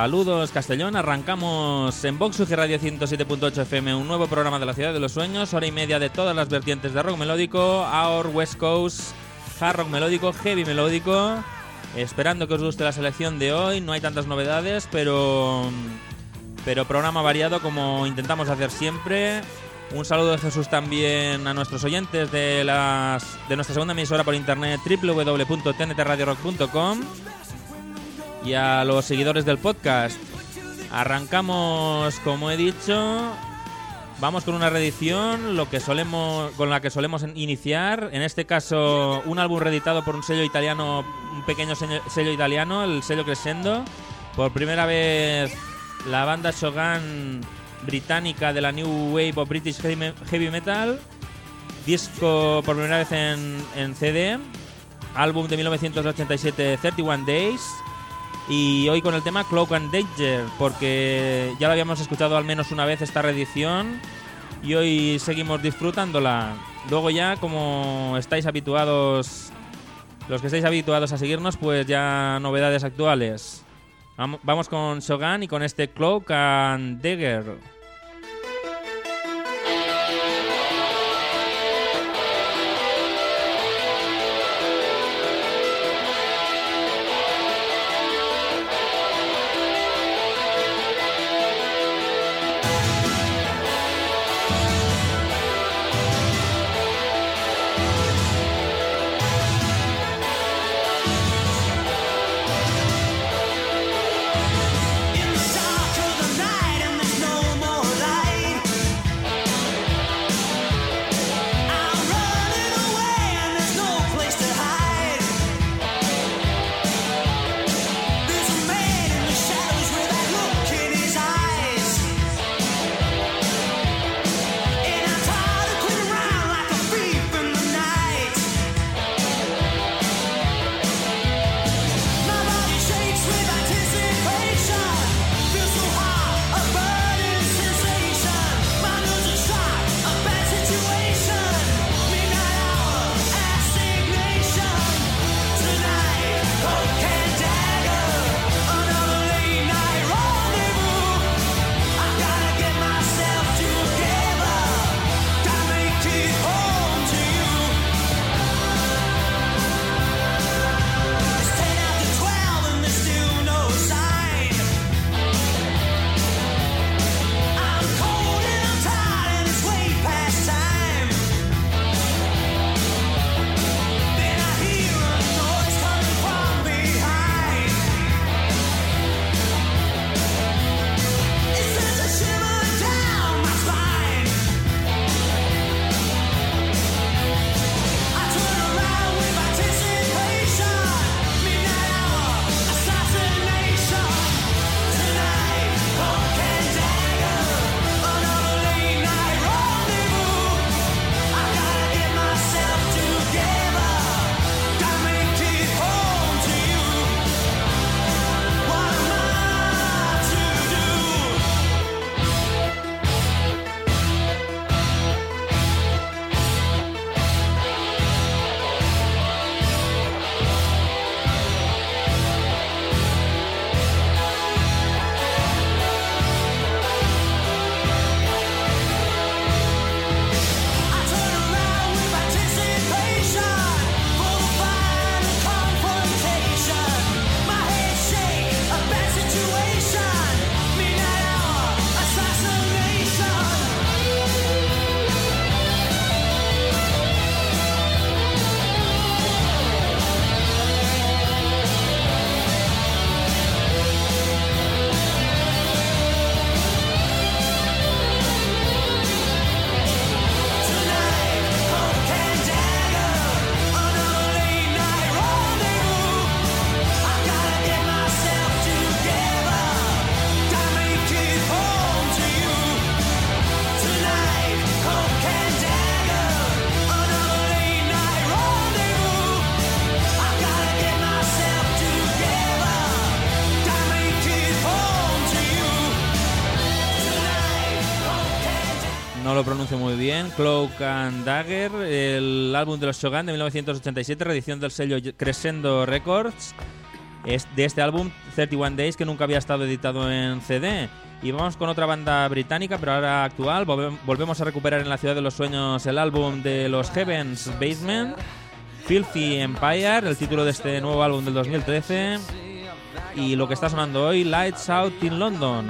Saludos Castellón, arrancamos en Vox UG Radio 107.8 FM un nuevo programa de la Ciudad de los Sueños, hora y media de todas las vertientes de rock melódico, Our West Coast, hard rock melódico, heavy melódico, esperando que os guste la selección de hoy, no hay tantas novedades, pero, pero programa variado como intentamos hacer siempre. Un saludo de Jesús también a nuestros oyentes de, las, de nuestra segunda emisora por internet www.tntradiorock.com y a los seguidores del podcast. Arrancamos, como he dicho, vamos con una reedición, lo que solemos, con la que solemos iniciar. En este caso, un álbum reeditado por un sello italiano, un pequeño sello, italiano, el sello Crescendo. Por primera vez, la banda Shogun británica de la New Wave of British Heavy Heavy Metal. Disco por primera vez en, en CD. Álbum de 1987, 31 Days. Y hoy con el tema Cloak and Danger, porque ya lo habíamos escuchado al menos una vez esta reedición y hoy seguimos disfrutándola. Luego ya, como estáis habituados, los que estáis habituados a seguirnos, pues ya novedades actuales. Vam- Vamos con Shogun y con este Cloak and Dagger. Cloak and Dagger, el álbum de los Shogun de 1987, reedición del sello Crescendo Records. Es de este álbum, 31 Days, que nunca había estado editado en CD. Y vamos con otra banda británica, pero ahora actual. Volve- Volvemos a recuperar en la ciudad de los sueños el álbum de los Heavens Basement, Filthy Empire, el título de este nuevo álbum del 2013. Y lo que está sonando hoy, Lights Out in London.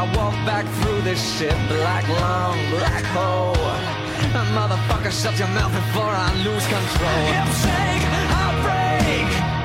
I walk back through this shit. Black lung, black hole. Motherfucker, shut your mouth before I lose control. Hips shake, I break.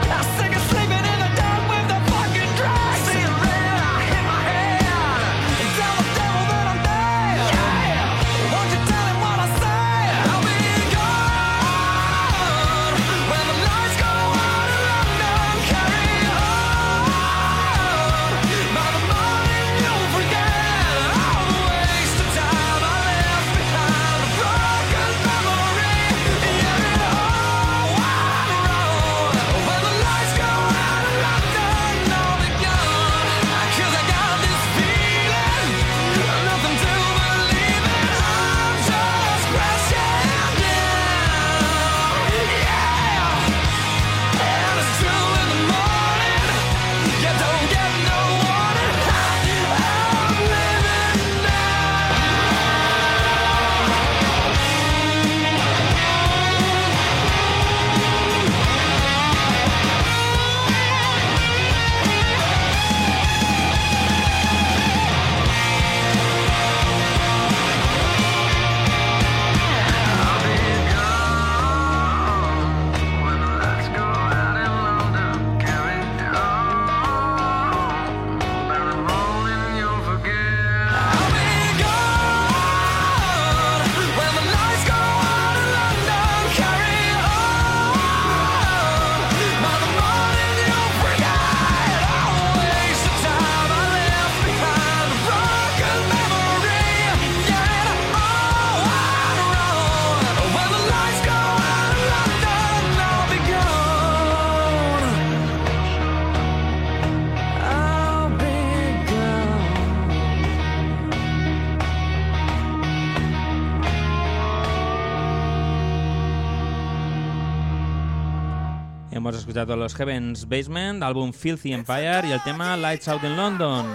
Escuchado a los Heavens Basement, álbum Filthy Empire y el tema Lights Out in London.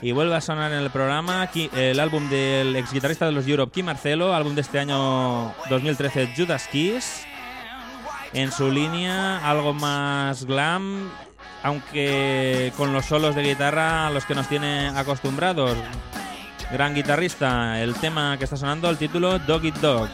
Y vuelve a sonar en el programa el álbum del ex guitarrista de los Europe, Kim Marcelo, álbum de este año 2013, Judas Kiss. En su línea, algo más glam, aunque con los solos de guitarra a los que nos tiene acostumbrados. Gran guitarrista, el tema que está sonando, el título Dog Eat Dog.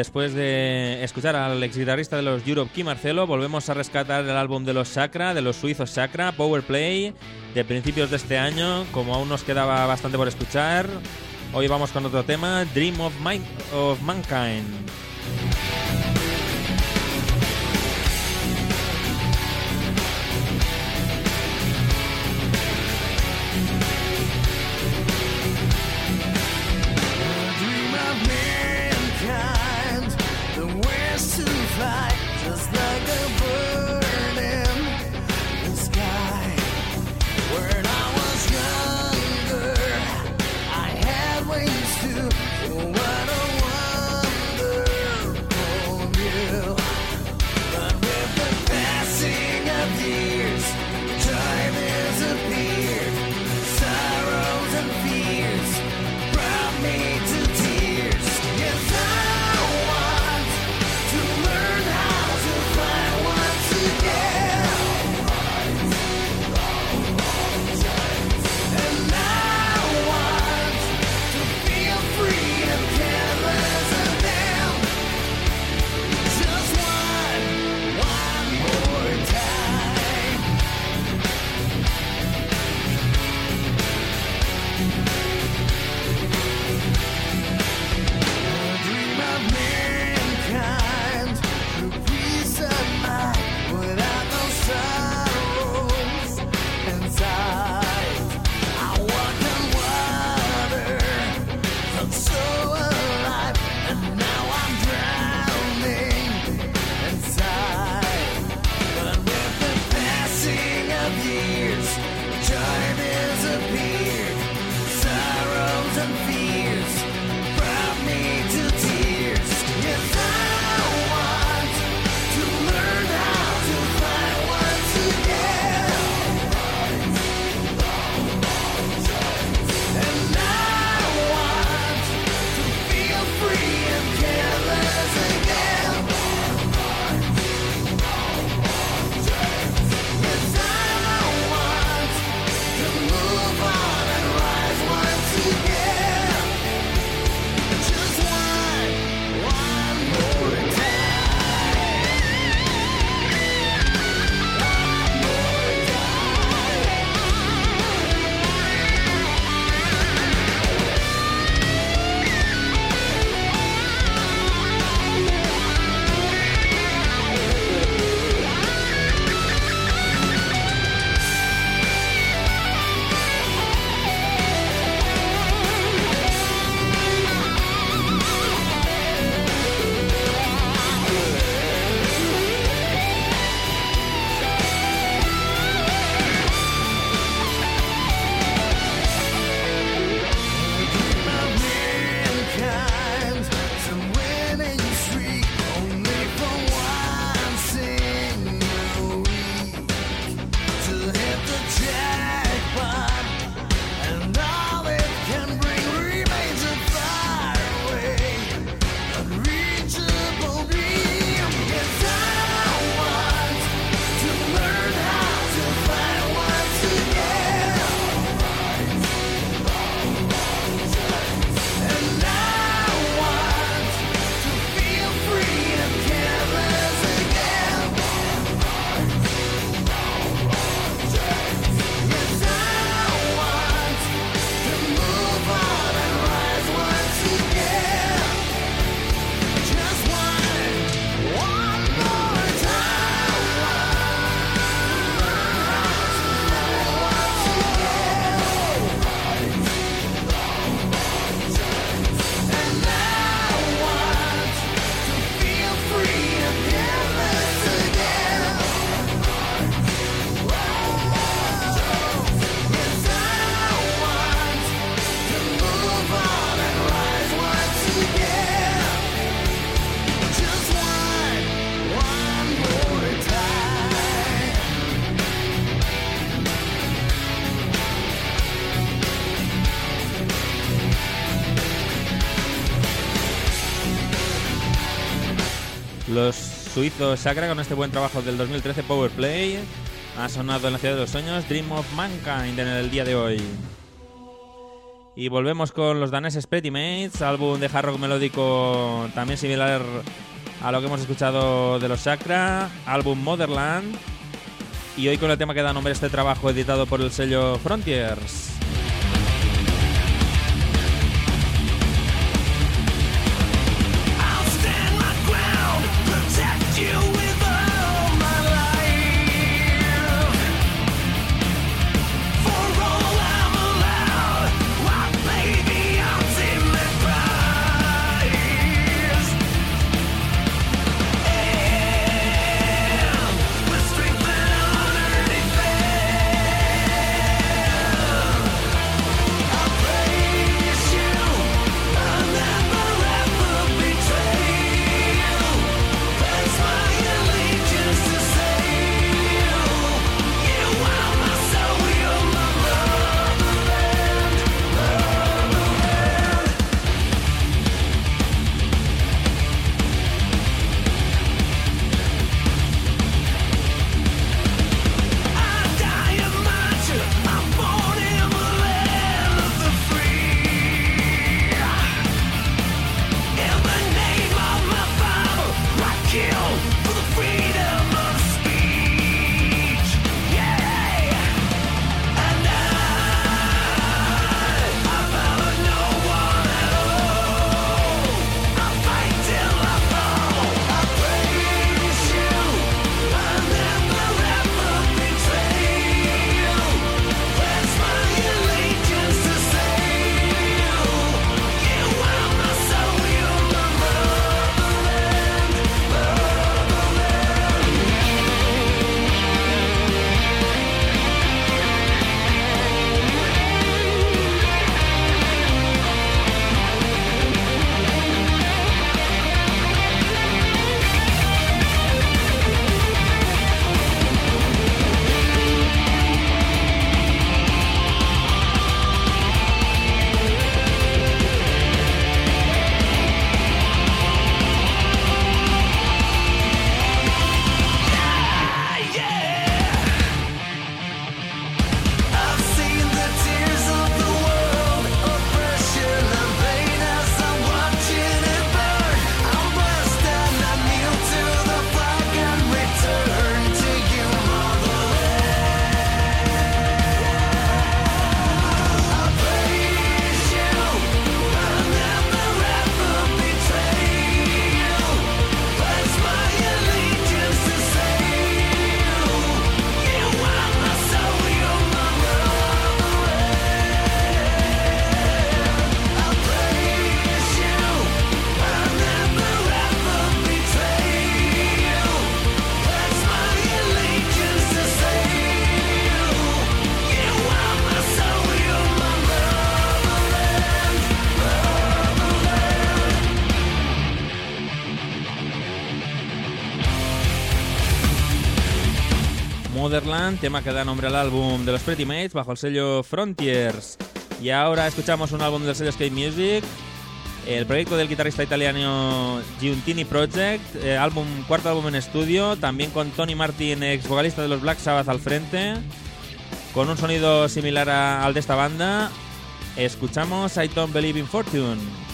después de escuchar al ex guitarrista de los Europe Key Marcelo, volvemos a rescatar el álbum de los Sacra, de los suizos Sacra, Power Play, de principios de este año, como aún nos quedaba bastante por escuchar. Hoy vamos con otro tema, Dream of, of Mankind. Los suizos Sacra con este buen trabajo del 2013 Powerplay ha sonado en la ciudad de los sueños Dream of Mankind en el día de hoy. Y volvemos con los daneses Pretty Mates, álbum de hard rock melódico también similar a lo que hemos escuchado de los Sacra, álbum Motherland. Y hoy con el tema que da nombre este trabajo editado por el sello Frontiers. Tema que da nombre al álbum de los Pretty Mates bajo el sello Frontiers. Y ahora escuchamos un álbum del sello Skate Music, el proyecto del guitarrista italiano Giuntini Project, eh, álbum, cuarto álbum en estudio, también con Tony Martin, ex vocalista de los Black Sabbath al frente, con un sonido similar al de esta banda. Escuchamos I Don't Believe in Fortune.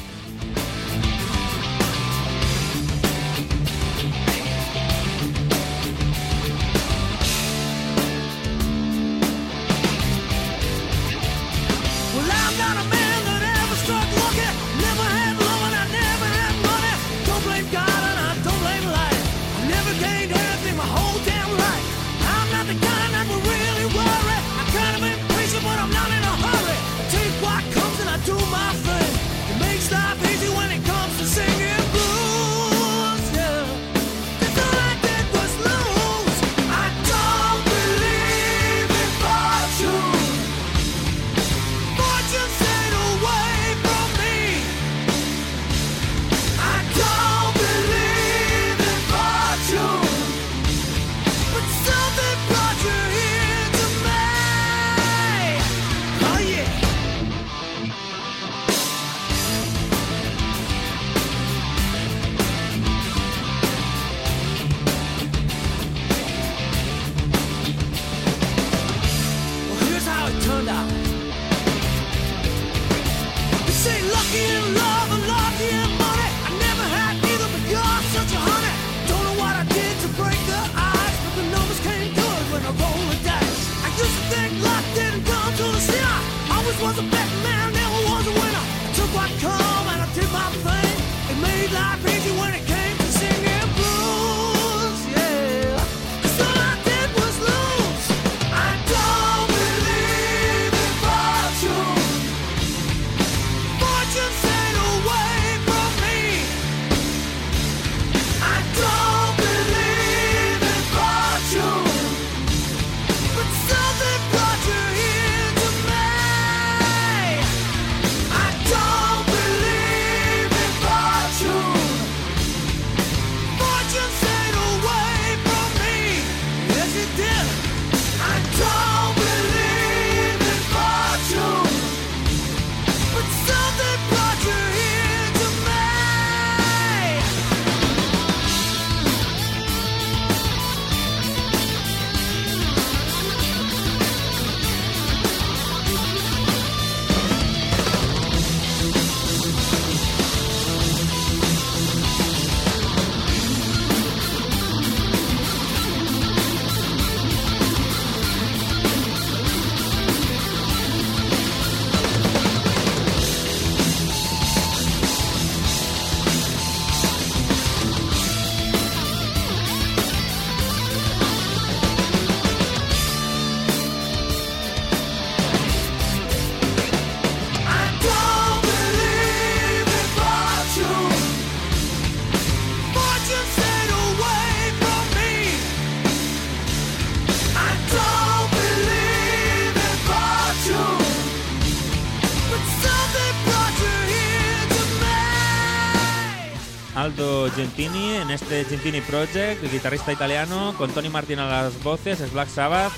Gentini en este Gentini Project, el guitarrista italiano, con Tony Martin a las voces, es Black Sabbath,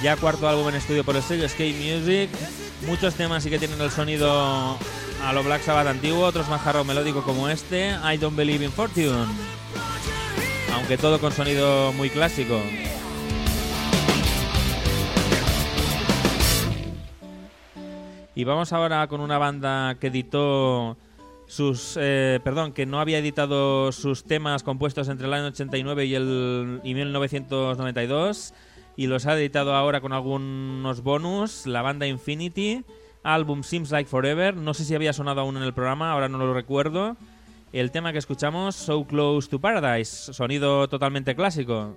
ya cuarto álbum en estudio por el sello Skate Music. Muchos temas sí que tienen el sonido a lo Black Sabbath antiguo, otros más hard rock melódico como este, I Don't Believe in Fortune. Aunque todo con sonido muy clásico. Y vamos ahora con una banda que editó sus eh, perdón que no había editado sus temas compuestos entre el año 89 y el y 1992 y los ha editado ahora con algunos bonus la banda Infinity álbum Seems Like Forever no sé si había sonado aún en el programa ahora no lo recuerdo. El tema que escuchamos So Close to Paradise sonido totalmente clásico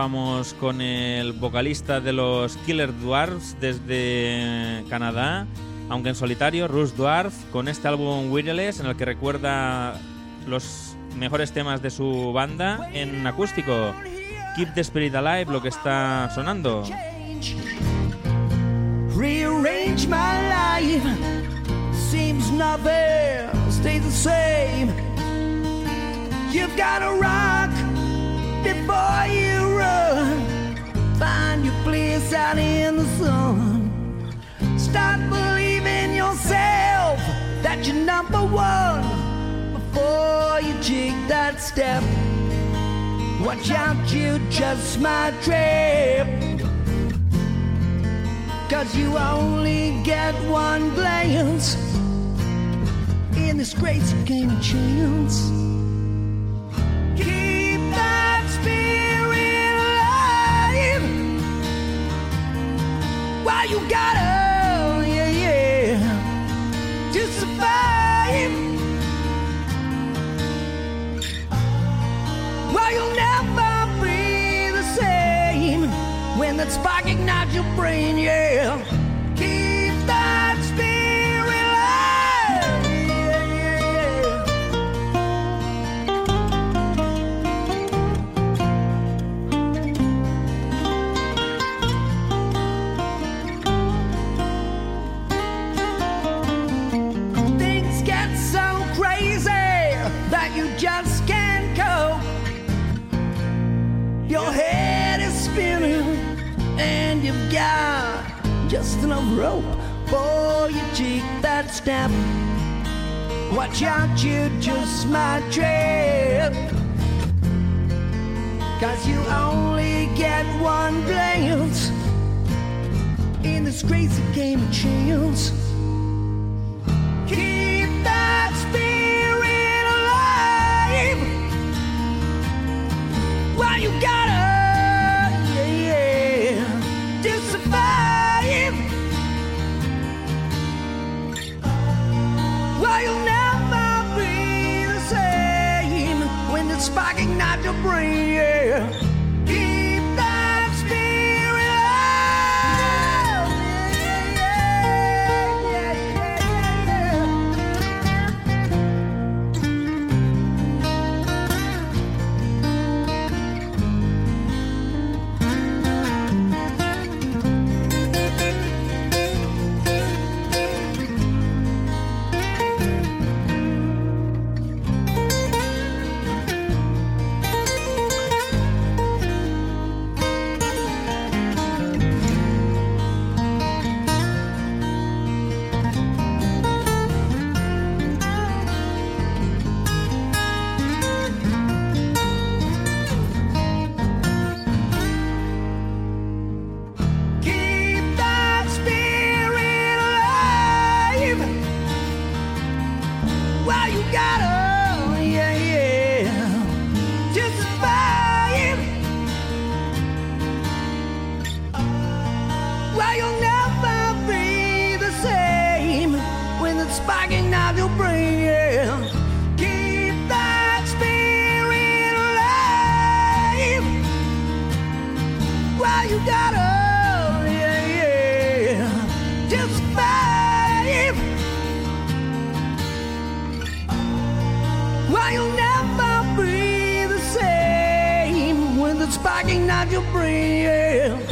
estábamos con el vocalista de los Killer Dwarfs desde Canadá, aunque en solitario, Rush Dwarf, con este álbum Wireless en el que recuerda los mejores temas de su banda en acústico. Keep the Spirit Alive, lo que está sonando. Rearrange my life. Seems nothing stays the same. You've got a rock. boy, you run. Find your place out in the sun. Start believing yourself that you're number one before you take that step. Watch out, you just might trip. Cause you only get one glance in this great game of chance. Sparking out your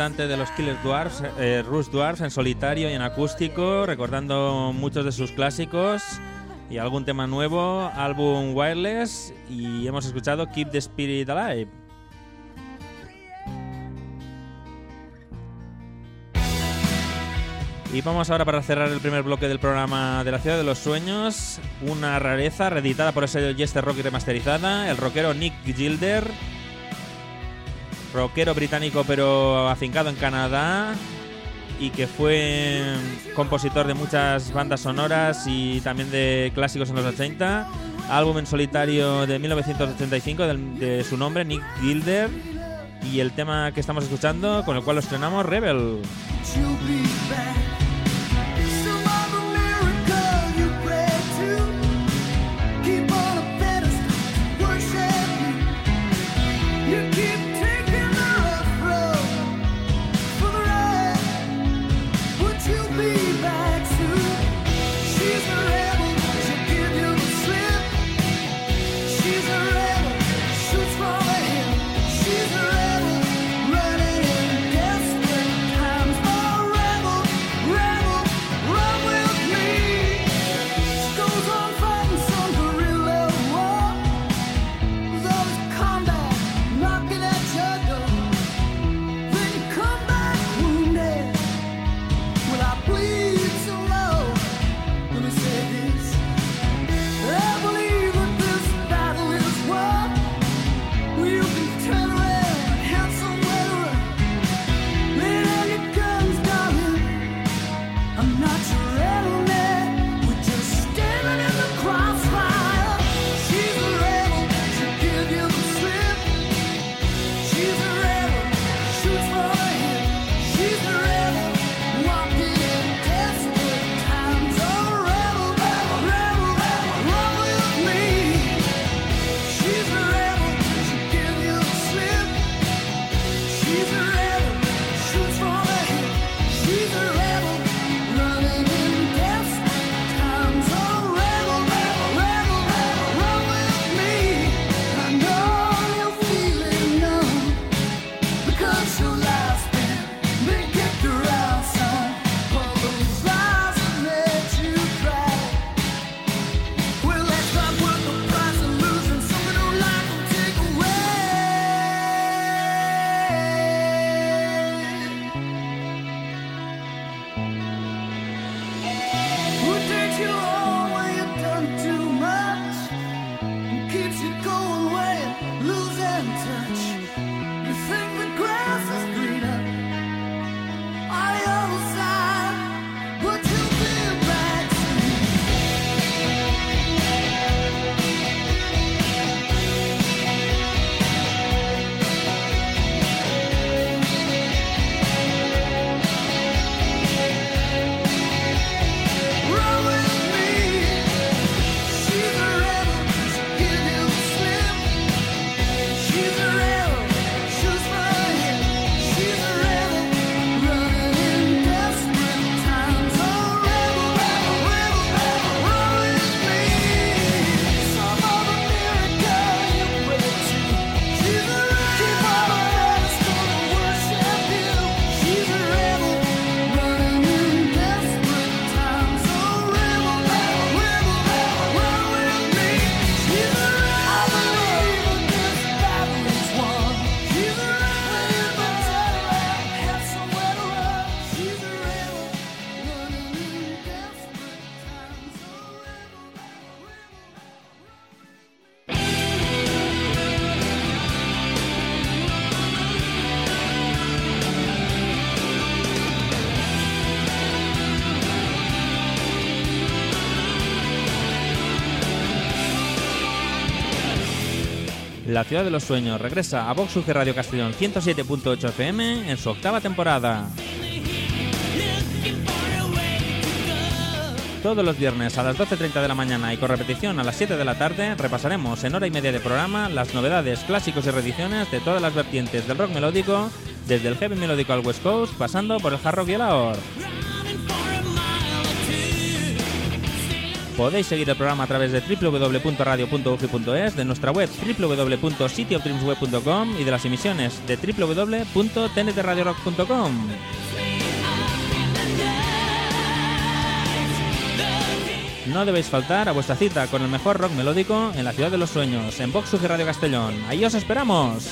cantante de los Killer Dwarfs, eh, Rush Dwarfs, en solitario y en acústico, recordando muchos de sus clásicos y algún tema nuevo, álbum Wireless, y hemos escuchado Keep the Spirit Alive. Y vamos ahora para cerrar el primer bloque del programa de la Ciudad de los Sueños, una rareza reeditada por ese Jester Rock remasterizada, el rockero Nick Gilder, rockero británico pero afincado en Canadá y que fue compositor de muchas bandas sonoras y también de clásicos en los 80. Álbum en solitario de 1985 del- de su nombre, Nick Gilder. Y el tema que estamos escuchando, con el cual lo estrenamos, Rebel. La ciudad de los sueños regresa a Vox UG Radio Castellón 107.8 FM en su octava temporada. Todos los viernes a las 12.30 de la mañana y con repetición a las 7 de la tarde repasaremos en hora y media de programa las novedades, clásicos y reediciones de todas las vertientes del rock melódico, desde el heavy melódico al West Coast, pasando por el hard rock y el AOR. Podéis seguir el programa a través de www.radio.ugi.es, de nuestra web www.cityofdreamsweb.com y de las emisiones de www.tntradiorock.com. No debéis faltar a vuestra cita con el mejor rock melódico en la ciudad de los sueños, en Vox Radio Castellón. ¡Ahí os esperamos!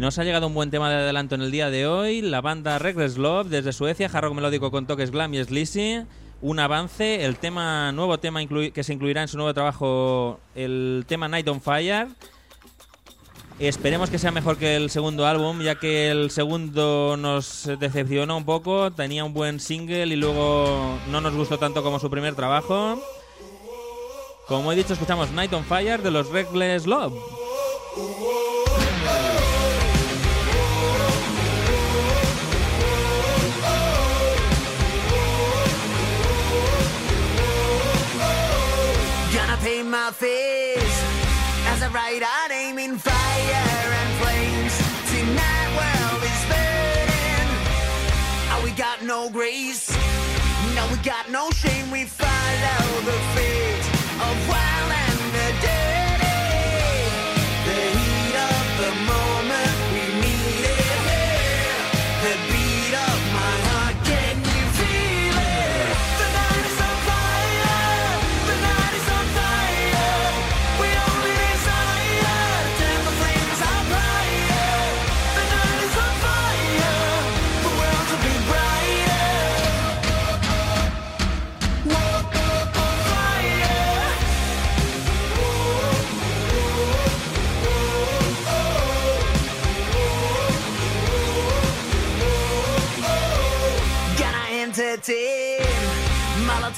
Nos ha llegado un buen tema de adelanto en el día de hoy. La banda Reckless Love desde Suecia, hard rock melódico con toques glam y sleazy. Un avance, el tema nuevo tema que se incluirá en su nuevo trabajo, el tema Night on Fire. Esperemos que sea mejor que el segundo álbum, ya que el segundo nos decepcionó un poco. Tenía un buen single y luego no nos gustó tanto como su primer trabajo. Como he dicho, escuchamos Night on Fire de los Reckless Love. My face as I ride out aiming fire and flames. Tonight world is burning. Oh, we got no grace. No, we got no shame. We follow the fate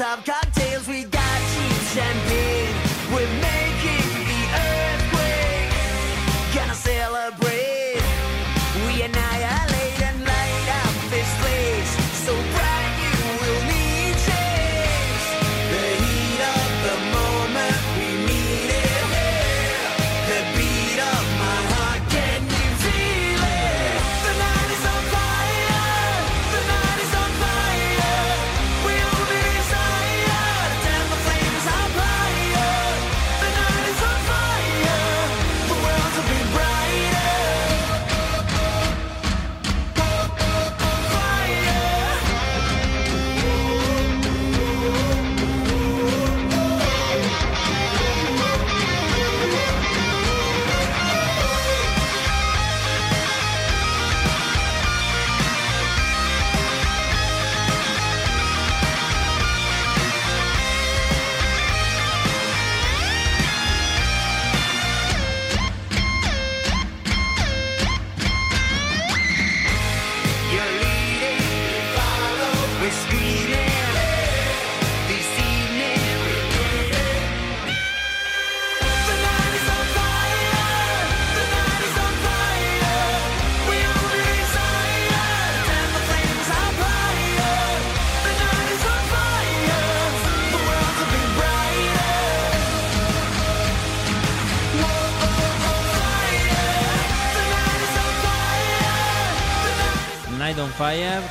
top cop.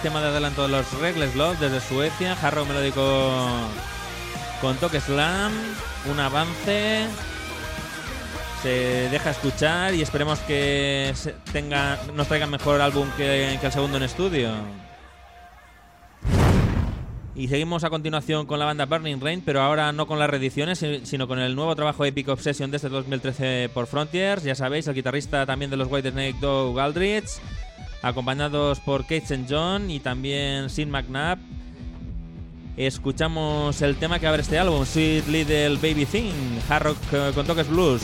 Tema de adelanto de los Reckless Love desde Suecia, jarro melódico con toque slam, un avance, se deja escuchar y esperemos que tenga, nos traigan mejor álbum que, el segundo en estudio. Y seguimos a continuación con la banda Burning Rain, pero ahora no con las reediciones, si- sino con el nuevo trabajo Epic Obsession desde 2013 por Frontiers. Ya sabéis, el guitarrista también de los White Snake, Doug Aldrich, acompañados por Kate St. John y también Sin McNabb. Escuchamos el tema que abre este álbum, Sweet Little Baby Thing, Hard Rock eh, con toques blues.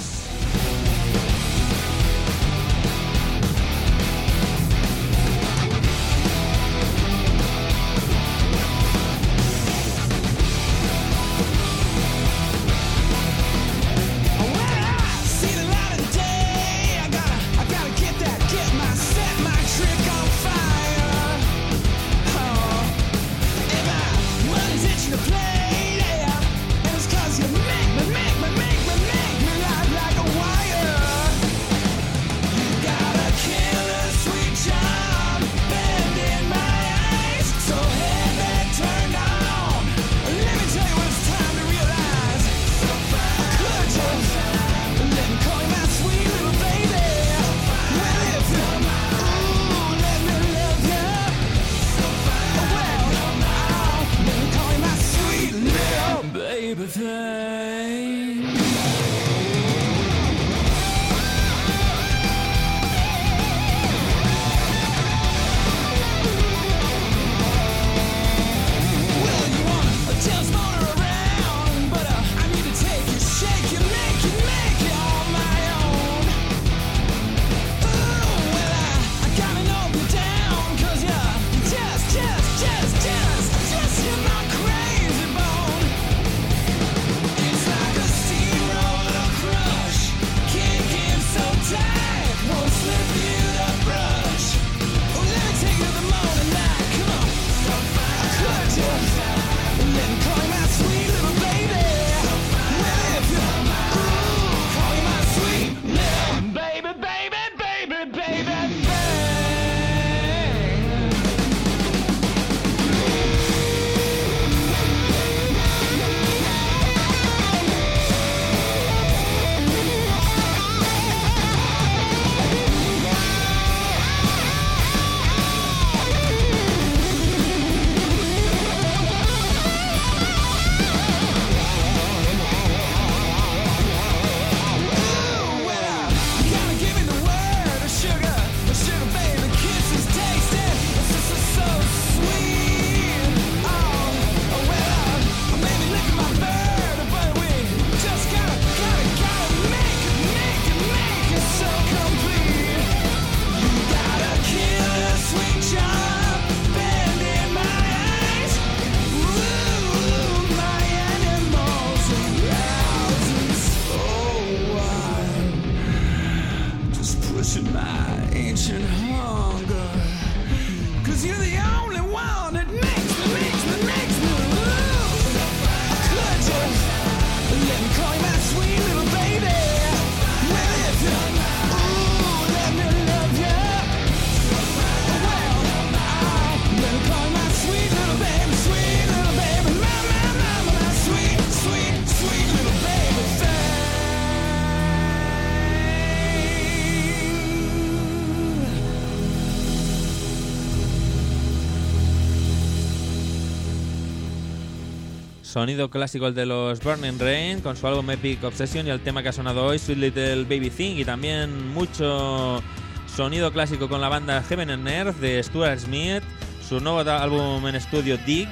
Sonido clásico el de los Burning Rain con su álbum Epic Obsession y el tema que ha sonado hoy, Sweet Little Baby Thing, y también mucho sonido clásico con la banda Heaven and Earth de Stuart Smith, su nuevo álbum en estudio Dig,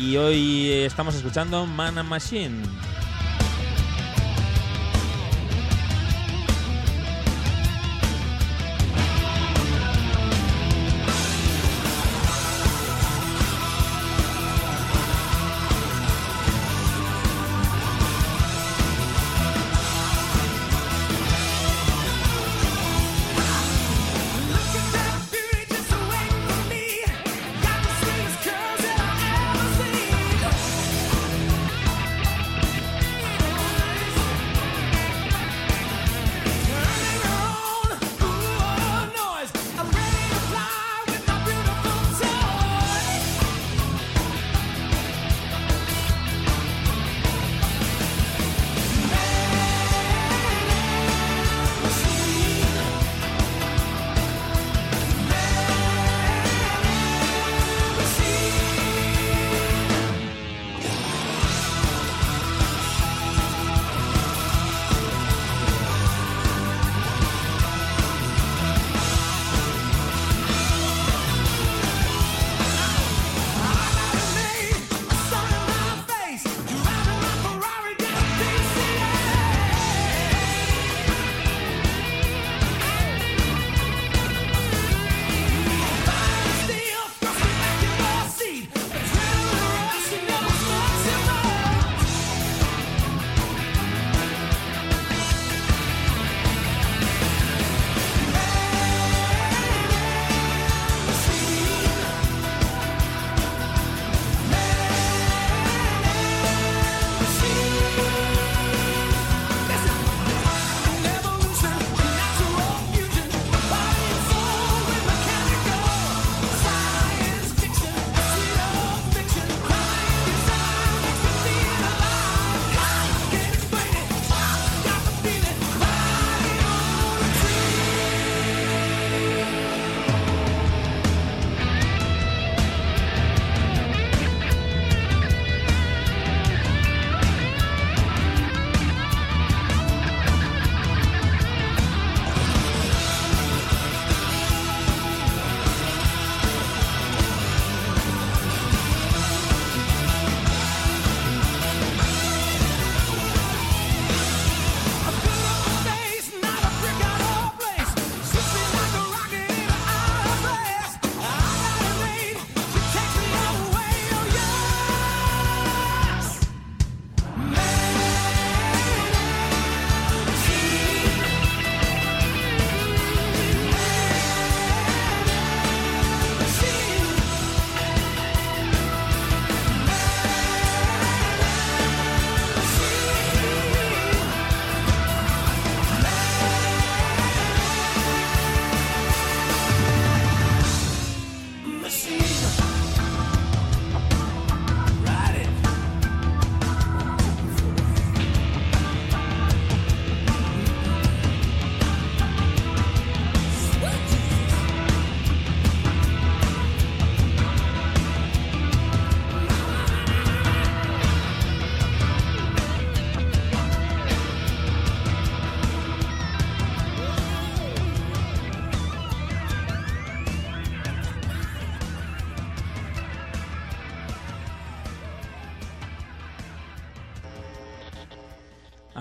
y hoy estamos escuchando Man and Machine.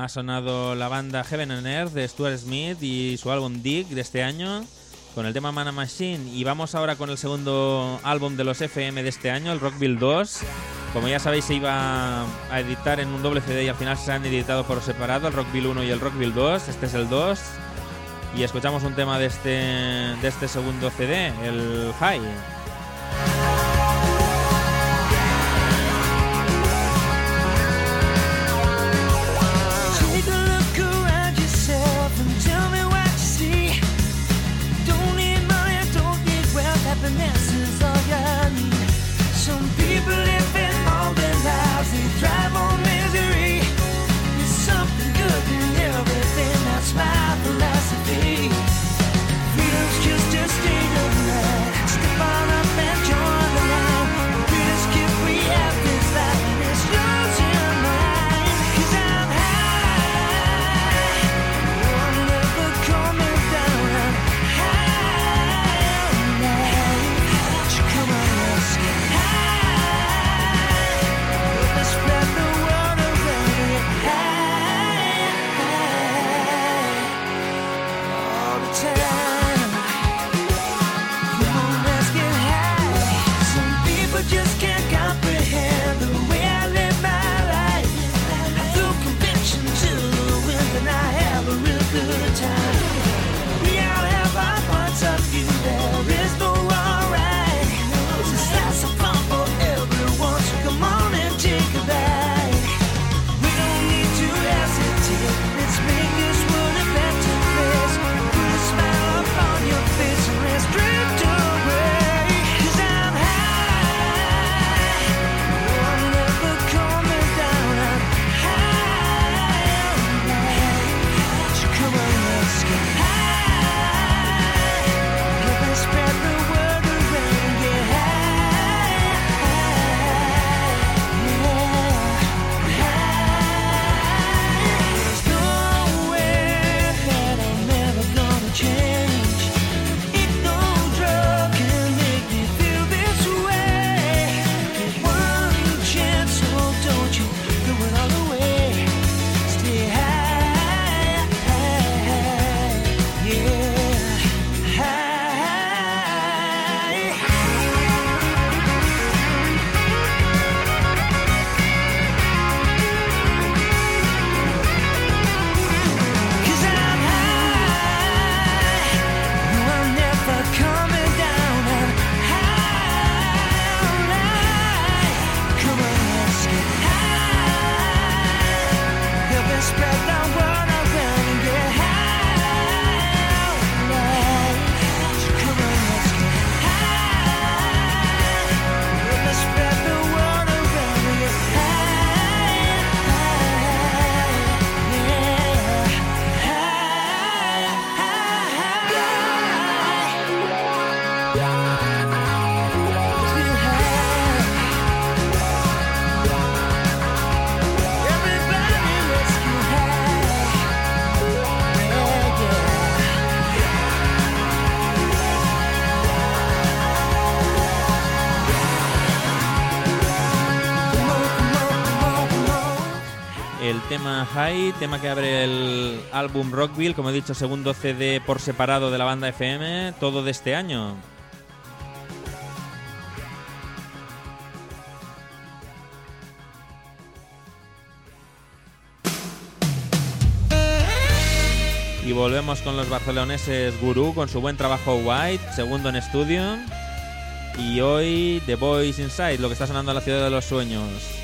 Ha sonado la banda Heaven and Earth de Stuart Smith y su álbum Dig de este año con el tema Mana Machine. Y vamos ahora con el segundo álbum de los FM de este año, el Rockville 2. Como ya sabéis, se iba a editar en un doble CD y al final se han editado por separado, el Rockville 1 y el Rockville 2. Este es el 2. Y escuchamos un tema de este, de este segundo CD, el High. tema High, tema que abre el álbum Rockville, como he dicho, segundo CD por separado de la banda FM, todo de este año. Y volvemos con los barceloneses Guru con su buen trabajo White, segundo en estudio. Y hoy The Boys Inside, lo que está sonando en la ciudad de los sueños.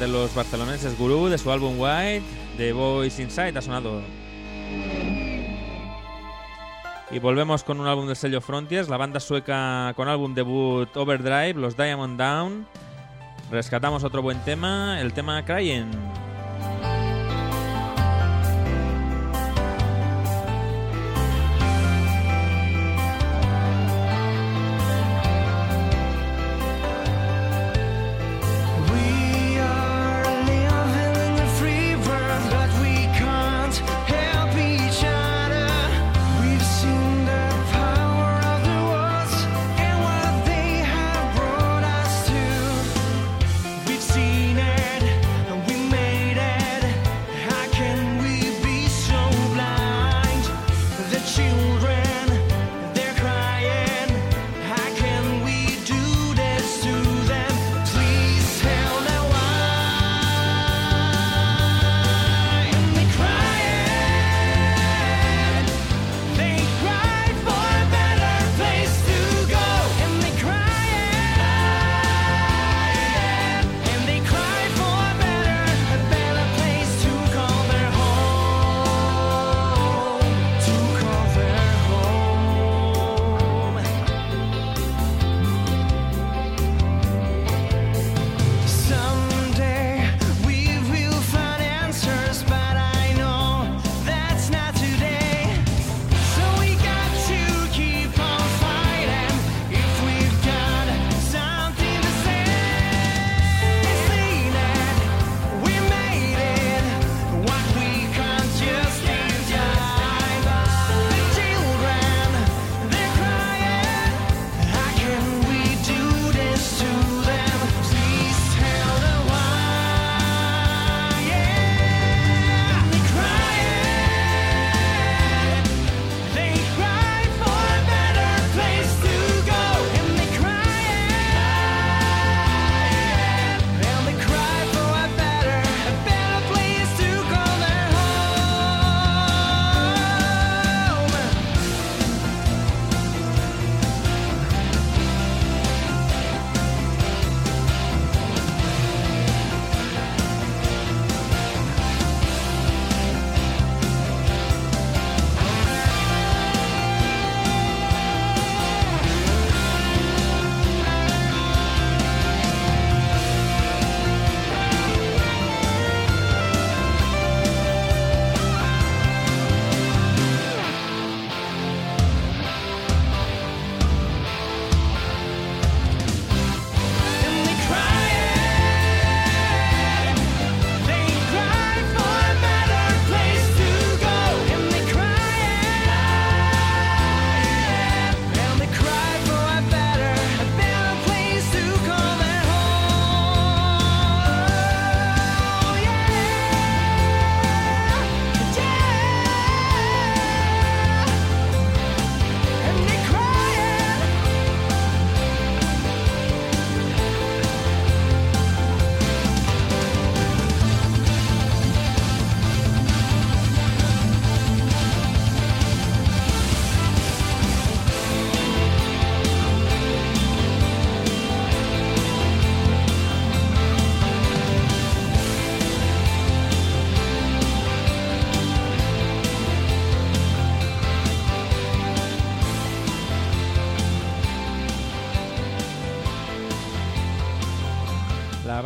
de los barceloneses Guru, de su álbum White, The Voice Inside, ha sonado. Y volvemos con un álbum del sello Frontiers, la banda sueca con álbum debut Overdrive, los Diamond Down. Rescatamos otro buen tema, el tema Crying.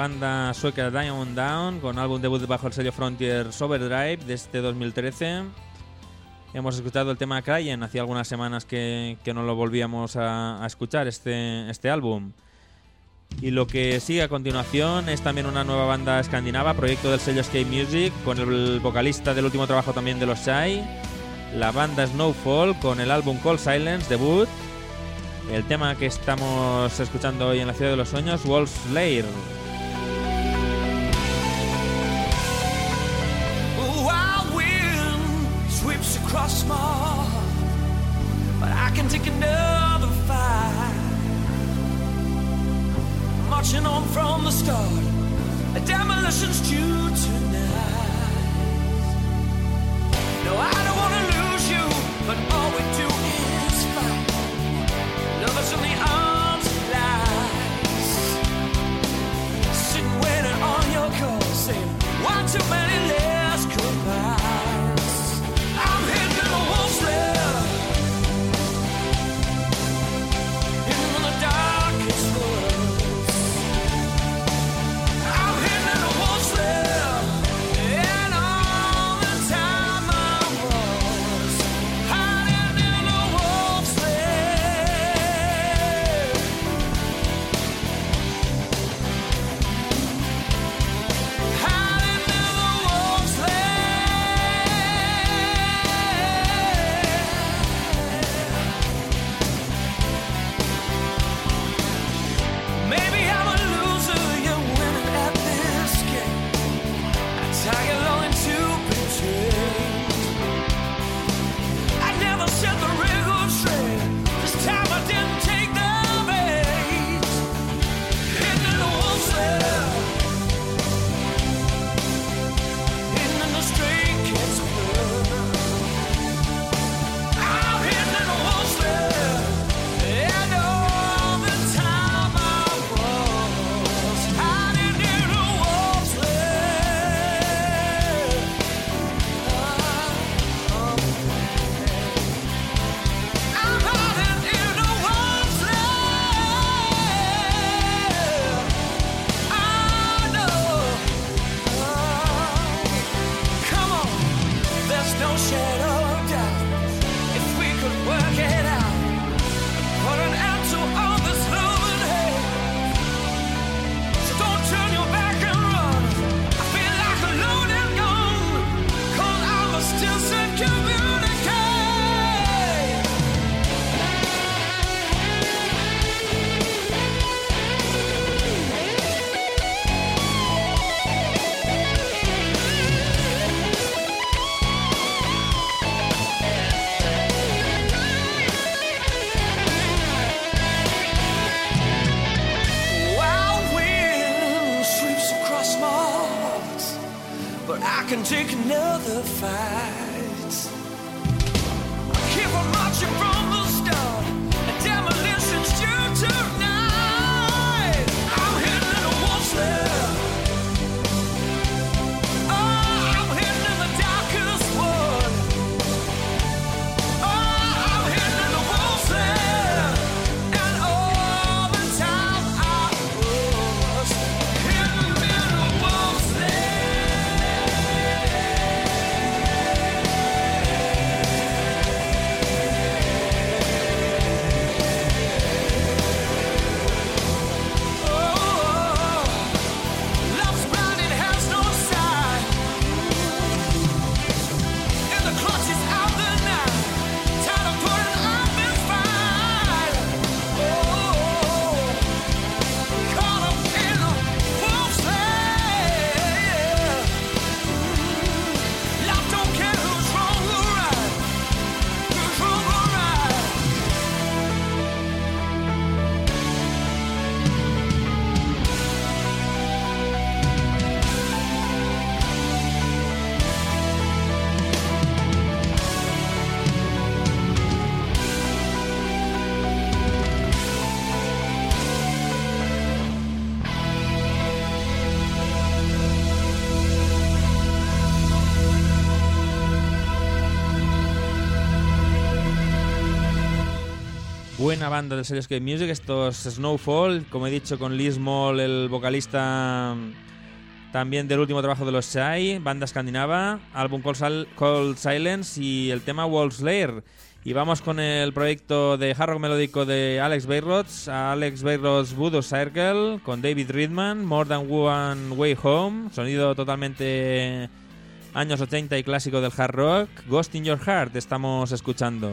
Banda sueca Diamond Down con álbum debut bajo el sello Frontier Overdrive de este 2013. Hemos escuchado el tema Crying, hacía algunas semanas que, que no lo volvíamos a, escuchar, este, este álbum. Y lo que sigue a continuación es también una nueva banda escandinava, proyecto del sello Escape Music, con el vocalista del último trabajo también de los Shy. La banda Snowfall con el álbum Cold Silence, debut. El tema que estamos escuchando hoy en la Ciudad de los Sueños, Wolf's Lair. But I can take another fight. Marching on from the start, a demolition's due tonight. No, I don't wanna lose you, but all we do is fight. In the arms of lies, sitting waiting on your call, saying one too many last fire. Buena banda del sello Escape Music, estos Snowfall, como he dicho, con Lee Small, el vocalista mm, también del último trabajo de los Shy, banda escandinava, álbum Cold, Sil- Cold Silence y el tema Wall Slayer. Y vamos con el proyecto de hard rock melódico de Alex Bayrods, Alex Bayrods Voodoo Circle, con David Reedman, More Than One Way Home, sonido totalmente años 80 y clásico del hard rock, Ghost in Your Heart estamos escuchando.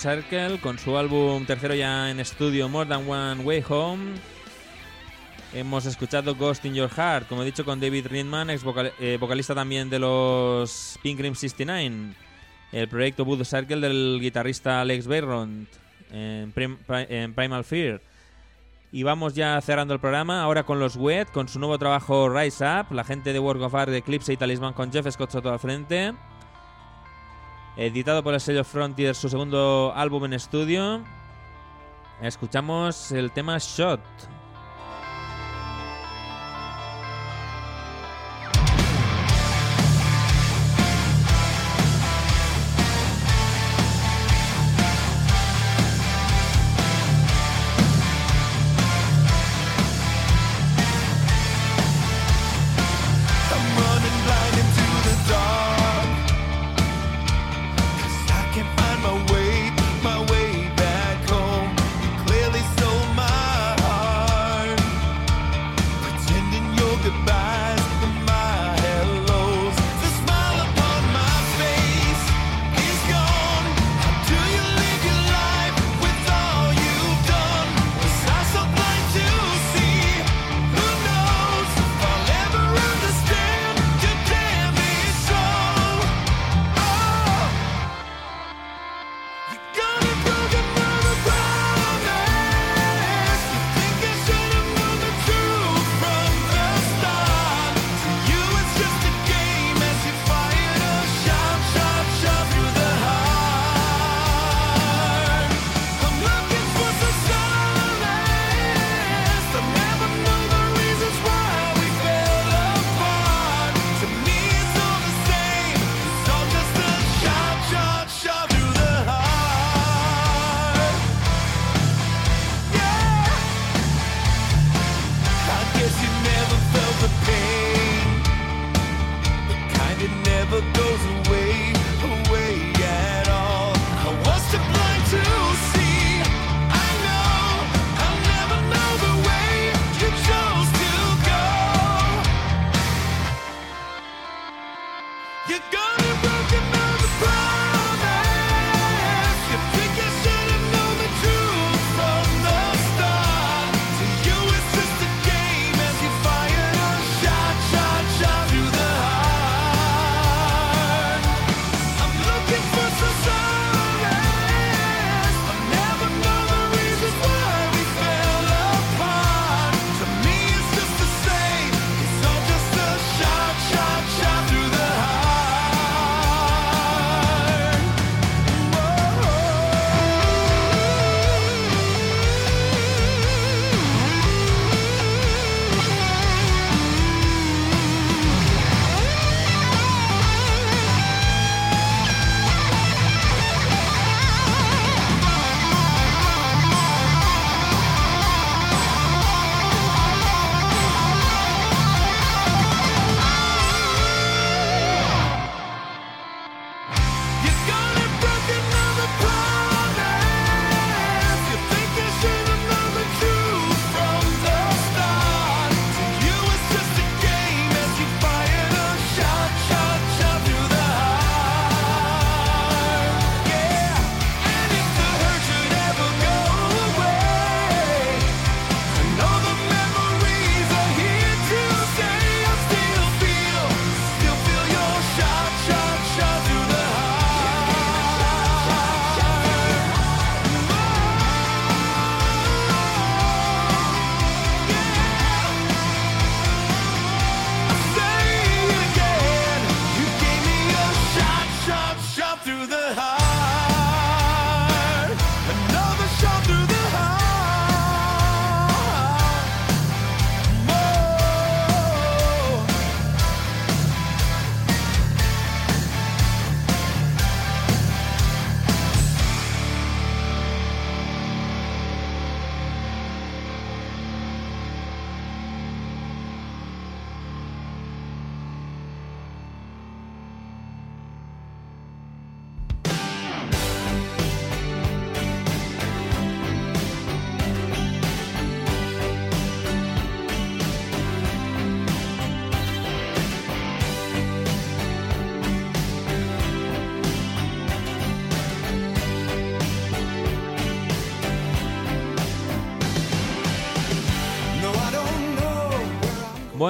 Circle con su álbum tercero ya en estudio More Than One Way Home. Hemos escuchado Ghost in Your Heart, como he dicho, con David Rindman, ex vocal- eh, vocalista también de los Pink Cream 69. El proyecto Voodoo Circle del guitarrista Alex Bayront en, Prim- Pri- en Primal Fear. Y vamos ya cerrando el programa, ahora con los Wet, con su nuevo trabajo Rise Up, la gente de Work of Art Eclipse y Talisman con Jeff Scott Soto al frente. Editado por el sello Frontier, su segundo álbum en estudio. Escuchamos el tema Shot.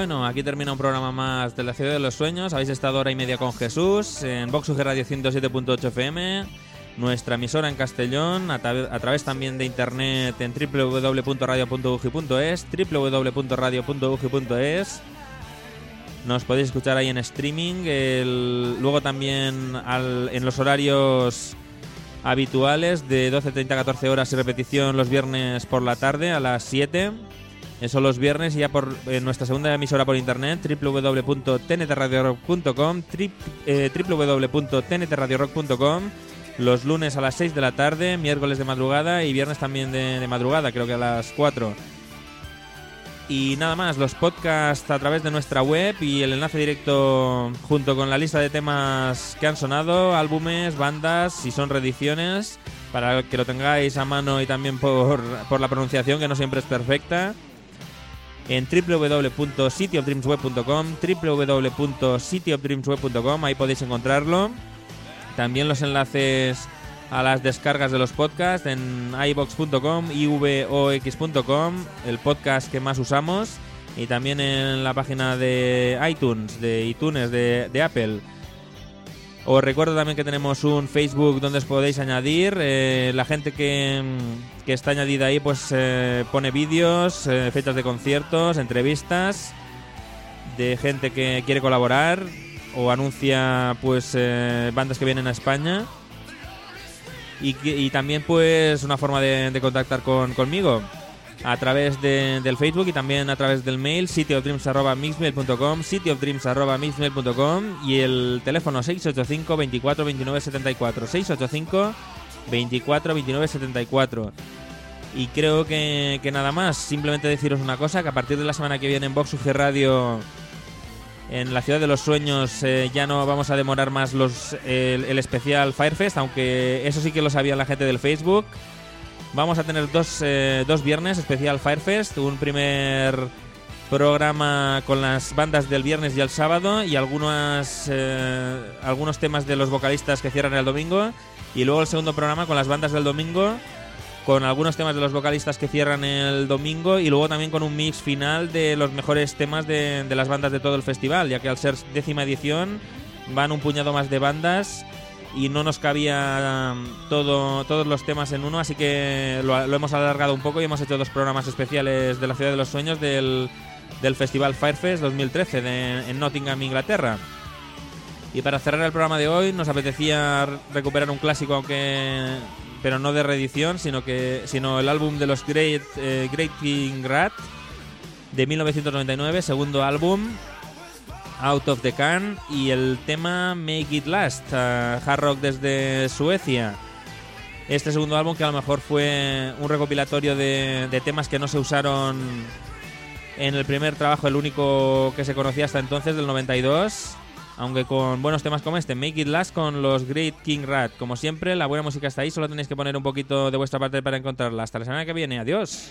Bueno, aquí termina un programa más de la Ciudad de los Sueños. Habéis estado hora y media con Jesús en Vox UG Radio 107.8 FM, nuestra emisora en Castellón, a, tra- a través también de internet en www.radio.ugi.es, www.radio.ugi.es. Nos podéis escuchar ahí en streaming. luego también en los horarios habituales de 12.30 a 14 horas y repetición los viernes por la tarde a las 7. Eso los viernes y ya por nuestra segunda emisora por internet www.tntradiorock.com eh, www.tntradiorock.com los lunes a las 6 de la tarde, miércoles de madrugada y viernes también de, de madrugada, creo que a las 4. Y nada más, los podcasts a través de nuestra web y el enlace directo junto con la lista de temas que han sonado, álbumes, bandas, si son reediciones, para que lo tengáis a mano y también por, por la pronunciación, que no siempre es perfecta, en www.cityofdreamsweb.com, www.cityofdreamsweb.com, ahí podéis encontrarlo. También los enlaces a las descargas de los podcasts en ibox.com, ivox.com, el podcast que más usamos, y también en la página de iTunes, de iTunes, de, de Apple. Os recuerdo también que tenemos un Facebook donde os podéis añadir. eh, la gente que, que está añadida ahí pues eh, pone vídeos, eh, fechas de conciertos, entrevistas de gente que quiere colaborar o anuncia pues bandas que vienen a España. Y también pues una forma de, de contactar con, conmigo a través de- del Facebook y también a través del mail cityofdreams.mixmail.com cityofdreams.mixmail.com y el teléfono 685 24 29 74 685 24 29 74 y creo que, que nada más simplemente deciros una cosa que a partir de la semana que viene en Vox UG Radio en la ciudad de los sueños eh, ya no vamos a demorar más los el, el especial Firefest, aunque eso sí que lo sabía la gente del Facebook. Vamos a tener dos, eh, dos viernes especial Firefest, un primer programa con las bandas del viernes y el sábado y algunas eh, algunos temas de los vocalistas que cierran el domingo y luego el segundo programa con las bandas del domingo con algunos temas de los vocalistas que cierran el domingo y luego también con un mix final de los mejores temas de, de las bandas de todo el festival, ya que al ser décima edición van un puñado más de bandas y no nos cabía um, todo, todos los temas en uno, así que lo, hemos alargado un poco y hemos hecho dos programas especiales de la Ciudad de los Sueños del, del Festival Firefest 2013 de- en Nottingham, Inglaterra. Y para cerrar el programa de hoy nos apetecía recuperar un clásico, aunque pero no de reedición, sino que sino el álbum de los Great eh, Great King Rat de 1999, segundo álbum Out of the Can y el tema Make It Last, hard rock desde Suecia. Este segundo álbum que a lo mejor fue un recopilatorio de, de temas que no se usaron en el primer trabajo, el único que se conocía hasta entonces, del 92. Aunque con buenos temas como este, Make It Last con los Great King Rat. Como siempre, la buena música está ahí, solo tenéis que poner un poquito de vuestra parte para encontrarla. Hasta la semana que viene, adiós.